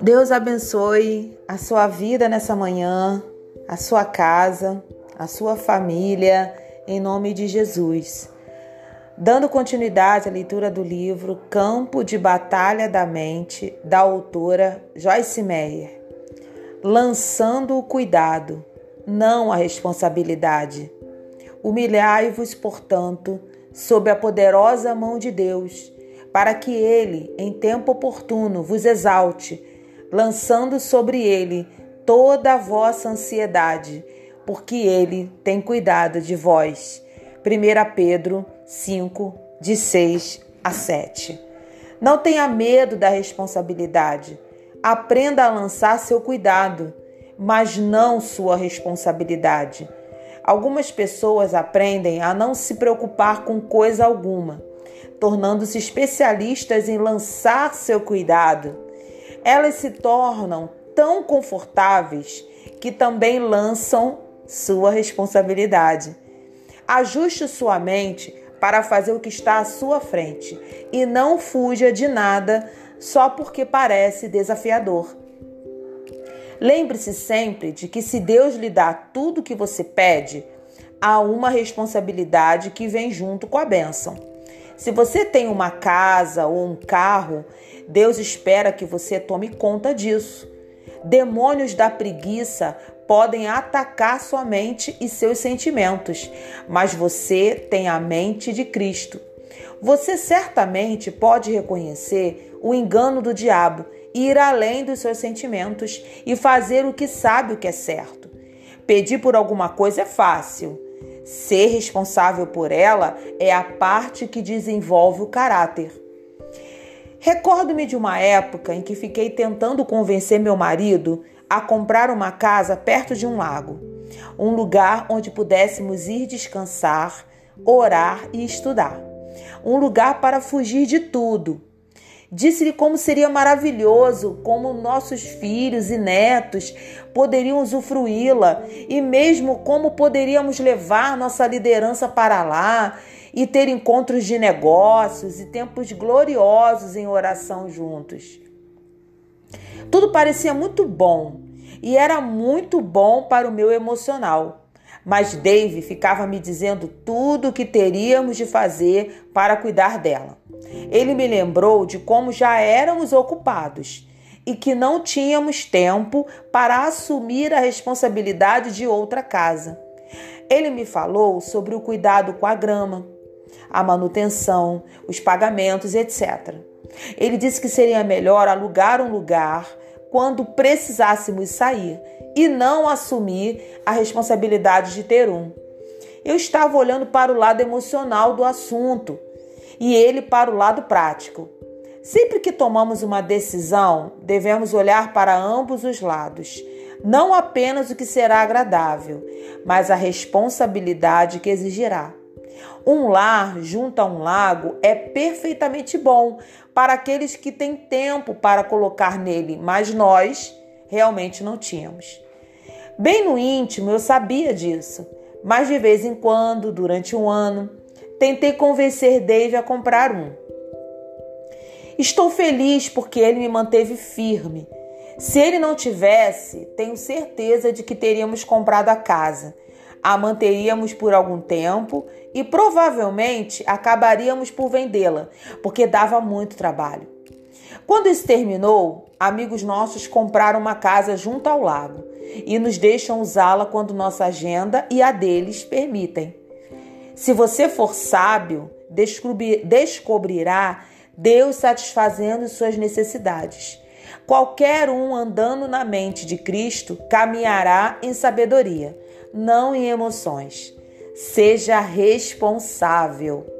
Deus abençoe a sua vida nessa manhã, a sua casa, a sua família, em nome de Jesus. Dando continuidade à leitura do livro Campo de Batalha da Mente, da autora Joyce Meyer. Lançando o cuidado, não a responsabilidade. Humilhai-vos, portanto, sob a poderosa mão de Deus, para que ele, em tempo oportuno, vos exalte, lançando sobre ele toda a vossa ansiedade, porque ele tem cuidado de vós. 1 Pedro 5, de 6 a 7. Não tenha medo da responsabilidade. Aprenda a lançar seu cuidado, mas não sua responsabilidade. Algumas pessoas aprendem a não se preocupar com coisa alguma, tornando-se especialistas em lançar seu cuidado. Elas se tornam tão confortáveis que também lançam sua responsabilidade. Ajuste sua mente para fazer o que está à sua frente e não fuja de nada só porque parece desafiador. Lembre-se sempre de que se Deus lhe dá tudo o que você pede, há uma responsabilidade que vem junto com a bênção. Se você tem uma casa ou um carro, Deus espera que você tome conta disso. Demônios da preguiça podem atacar sua mente e seus sentimentos, mas você tem a mente de Cristo. Você certamente pode reconhecer o engano do diabo, ir além dos seus sentimentos e fazer o que sabe o que é certo. Pedir por alguma coisa é fácil. Ser responsável por ela é a parte que desenvolve o caráter. Recordo-me de uma época em que fiquei tentando convencer meu marido a comprar uma casa perto de um lago, um lugar onde pudéssemos ir descansar, orar e estudar. Um lugar para fugir de tudo. Disse-lhe como seria maravilhoso, como nossos filhos e netos poderiam usufruí-la e mesmo como poderíamos levar nossa liderança para lá e ter encontros de negócios e tempos gloriosos em oração juntos. Tudo parecia muito bom e era muito bom para o meu emocional. Mas Dave ficava me dizendo tudo o que teríamos de fazer para cuidar dela. Ele me lembrou de como já éramos ocupados e que não tínhamos tempo para assumir a responsabilidade de outra casa. Ele me falou sobre o cuidado com a grama, a manutenção, os pagamentos, etc. Ele disse que seria melhor alugar um lugar quando precisássemos sair e não assumir a responsabilidade de ter um. Eu estava olhando para o lado emocional do assunto e ele para o lado prático. Sempre que tomamos uma decisão, devemos olhar para ambos os lados, não apenas o que será agradável, mas a responsabilidade que exigirá. Um lar junto a um lago é perfeitamente bom para aqueles que têm tempo para colocar nele, mas nós realmente não tínhamos. Bem no íntimo eu sabia disso, mas de vez em quando, durante um ano, tentei convencer Dave a comprar um. Estou feliz porque ele me manteve firme. Se ele não tivesse, tenho certeza de que teríamos comprado a casa a manteríamos por algum tempo e provavelmente acabaríamos por vendê-la, porque dava muito trabalho. Quando isso terminou, amigos nossos compraram uma casa junto ao lago e nos deixam usá-la quando nossa agenda e a deles permitem. Se você for sábio, descobrirá Deus satisfazendo suas necessidades. Qualquer um andando na mente de Cristo caminhará em sabedoria não em emoções. Seja responsável.